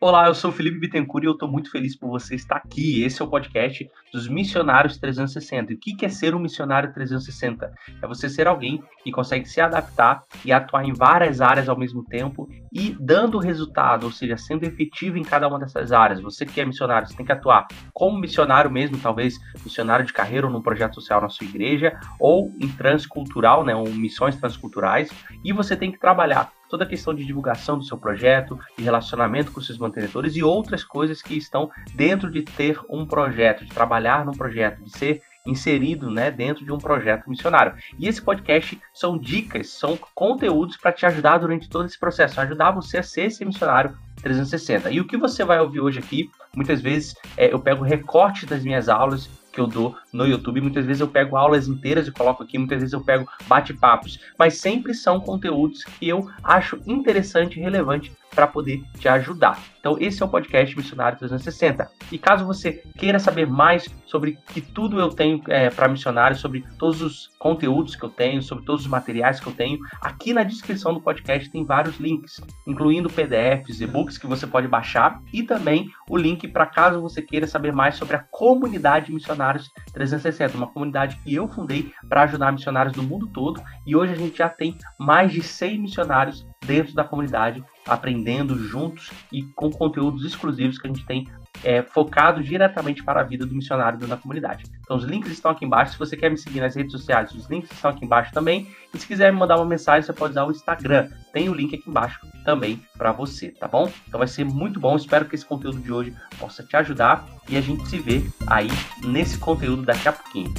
Olá, eu sou Felipe Bittencourt e eu estou muito feliz por você estar aqui. Esse é o podcast dos Missionários 360. E o que é ser um missionário 360? É você ser alguém que consegue se adaptar e atuar em várias áreas ao mesmo tempo e dando resultado, ou seja, sendo efetivo em cada uma dessas áreas. Você que é missionário, você tem que atuar como missionário mesmo, talvez missionário de carreira ou num projeto social na sua igreja, ou em transcultural, né, ou missões transculturais, e você tem que trabalhar toda a questão de divulgação do seu projeto, de relacionamento com seus mantenedores e outras coisas que estão dentro de ter um projeto, de trabalhar num projeto, de ser inserido né, dentro de um projeto missionário. E esse podcast são dicas, são conteúdos para te ajudar durante todo esse processo, ajudar você a ser esse missionário 360. E o que você vai ouvir hoje aqui, muitas vezes é, eu pego recorte das minhas aulas que eu dou no YouTube. Muitas vezes eu pego aulas inteiras e coloco aqui, muitas vezes eu pego bate-papos, mas sempre são conteúdos que eu acho interessante e relevante para poder te ajudar. Então, esse é o podcast Missionário 360. E caso você queira saber mais sobre que tudo eu tenho é, para missionários, sobre todos os conteúdos que eu tenho, sobre todos os materiais que eu tenho, aqui na descrição do podcast tem vários links, incluindo PDFs, e-books que você pode baixar e também o link para caso você queira saber mais sobre a comunidade Missionários 360, uma comunidade que eu fundei para ajudar missionários do mundo todo e hoje a gente já tem mais de 100 missionários dentro da comunidade aprendendo juntos e com conteúdos exclusivos que a gente tem é, focado diretamente para a vida do missionário da comunidade. Então os links estão aqui embaixo. Se você quer me seguir nas redes sociais, os links estão aqui embaixo também. E se quiser me mandar uma mensagem, você pode usar o Instagram. Tem o link aqui embaixo também para você, tá bom? Então vai ser muito bom. Espero que esse conteúdo de hoje possa te ajudar e a gente se vê aí nesse conteúdo daqui a pouquinho.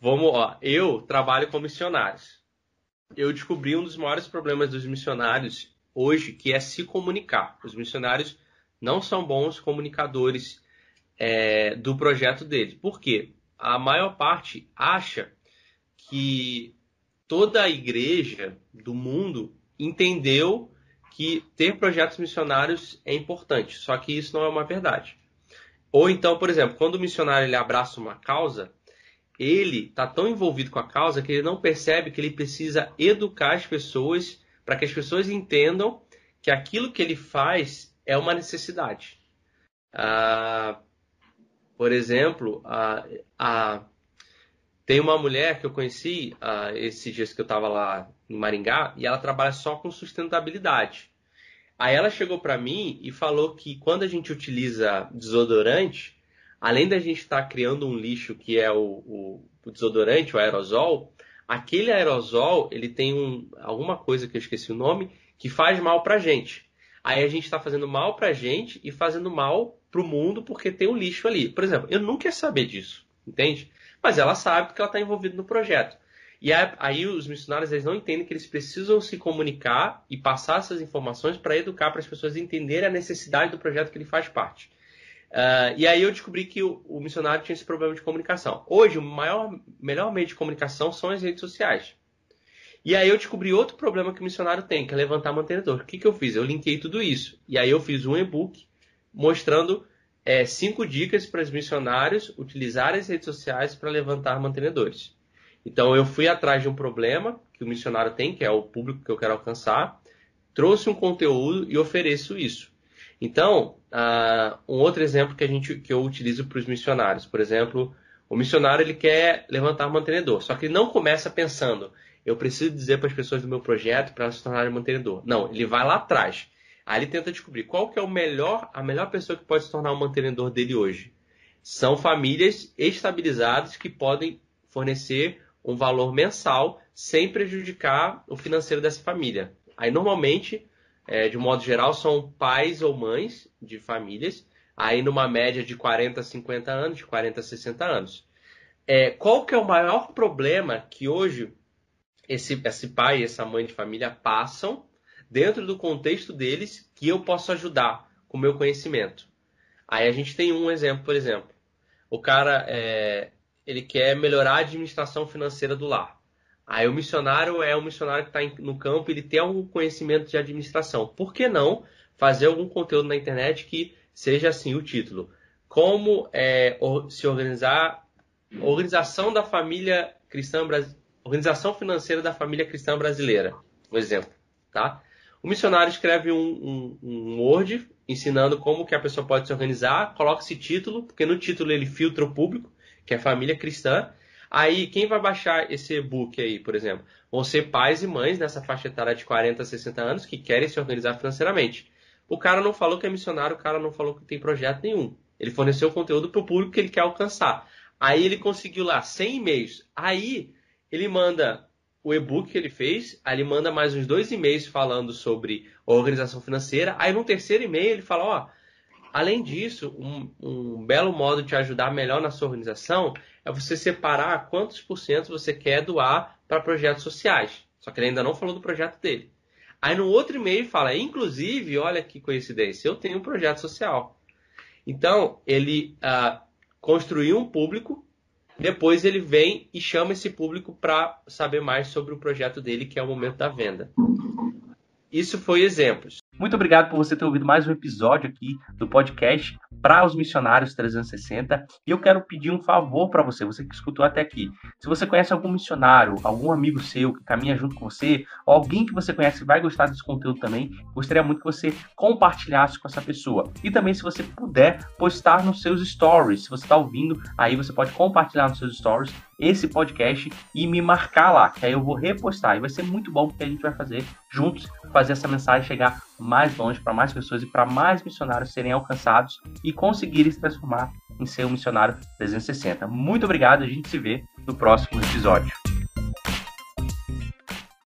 Vamos, ó. Eu trabalho com missionários eu descobri um dos maiores problemas dos missionários hoje, que é se comunicar. Os missionários não são bons comunicadores é, do projeto deles. Por quê? A maior parte acha que toda a igreja do mundo entendeu que ter projetos missionários é importante, só que isso não é uma verdade. Ou então, por exemplo, quando o missionário ele abraça uma causa, ele está tão envolvido com a causa que ele não percebe que ele precisa educar as pessoas para que as pessoas entendam que aquilo que ele faz é uma necessidade. Ah, por exemplo, ah, ah, tem uma mulher que eu conheci ah, esses dias que eu estava lá em Maringá e ela trabalha só com sustentabilidade. Aí ela chegou para mim e falou que quando a gente utiliza desodorante, além da gente estar tá criando um lixo que é o, o, o, desodorante, o aerosol, aquele aerosol ele tem um, alguma coisa que eu esqueci o nome que faz mal para gente. Aí a gente está fazendo mal para gente e fazendo mal para o mundo porque tem um lixo ali. Por exemplo, eu nunca ia saber disso, entende? Mas ela sabe porque ela está envolvida no projeto. E aí os missionários eles não entendem que eles precisam se comunicar e passar essas informações para educar para as pessoas entenderem a necessidade do projeto que ele faz parte. Uh, e aí eu descobri que o, o, missionário tinha esse problema de comunicação. Hoje, o maior, melhor meio de comunicação são as redes sociais. E aí eu descobri outro problema que o missionário tem, que é levantar mantenedor. O que, que eu fiz? Eu linkei tudo isso. E aí eu fiz um e-book mostrando é, cinco dicas para os missionários utilizarem as redes sociais para levantar mantenedores. Então eu fui atrás de um problema que o missionário tem, que é o público que eu quero alcançar, trouxe um conteúdo e ofereço isso. Então, uh, um outro exemplo que, a gente, que eu utilizo para os missionários, por exemplo, o missionário ele quer levantar mantenedor, só que ele não começa pensando, eu preciso dizer para as pessoas do meu projeto para se tornarem mantenedor. Não, ele vai lá atrás. Aí ele tenta descobrir qual que é o melhor, a melhor pessoa que pode se tornar um mantenedor dele hoje. São famílias estabilizadas que podem fornecer um valor mensal sem prejudicar o financeiro dessa família. Aí normalmente é, de modo geral, são pais ou mães de famílias, aí numa média de 40 a 50 anos, de 40 a 60 anos. É, qual que é o maior problema que hoje esse, esse pai e essa mãe de família passam dentro do contexto deles que eu posso ajudar com o meu conhecimento? Aí a gente tem um exemplo, por exemplo. O cara é, ele quer melhorar a administração financeira do lar. Aí o missionário é um missionário que está no campo, ele tem algum conhecimento de administração. Por que não fazer algum conteúdo na internet que seja assim o título? Como é, se organizar, organização da família cristã organização financeira da família cristã brasileira, por exemplo, tá? O missionário escreve um, um, um Word ensinando como que a pessoa pode se organizar, coloca esse título, porque no título ele filtra o público, que é família cristã. Aí, quem vai baixar esse e-book aí, por exemplo? Vão ser pais e mães nessa faixa etária de 40 a 60 anos que querem se organizar financeiramente. O cara não falou que é missionário, o cara não falou que tem projeto nenhum. Ele forneceu conteúdo para o público que ele quer alcançar. Aí ele conseguiu lá 100 e-mails. Aí ele manda o e-book que ele fez, aí ele manda mais uns dois e-mails falando sobre organização financeira. Aí no terceiro e-mail ele fala, ó, além disso, um, um belo modo de te ajudar melhor na sua organização é você separar quantos por cento você quer doar para projetos sociais. Só que ele ainda não falou do projeto dele. Aí no outro e-mail fala, inclusive, olha que coincidência, eu tenho um projeto social. Então, ele uh, construiu um público, depois ele vem e chama esse público para saber mais sobre o projeto dele, que é o momento da venda. Isso foi exemplos. Muito obrigado por você ter ouvido mais um episódio aqui do podcast para os missionários 360. E eu quero pedir um favor para você, você que escutou até aqui. Se você conhece algum missionário, algum amigo seu que caminha junto com você, ou alguém que você conhece que vai gostar desse conteúdo também, gostaria muito que você compartilhasse com essa pessoa. E também, se você puder, postar nos seus stories. Se você está ouvindo, aí você pode compartilhar nos seus stories esse podcast e me marcar lá, que aí eu vou repostar. E vai ser muito bom porque a gente vai fazer juntos, fazer essa mensagem chegar mais longe para mais pessoas e para mais missionários serem alcançados e conseguirem se transformar em ser um missionário 360. Muito obrigado, a gente se vê no próximo episódio.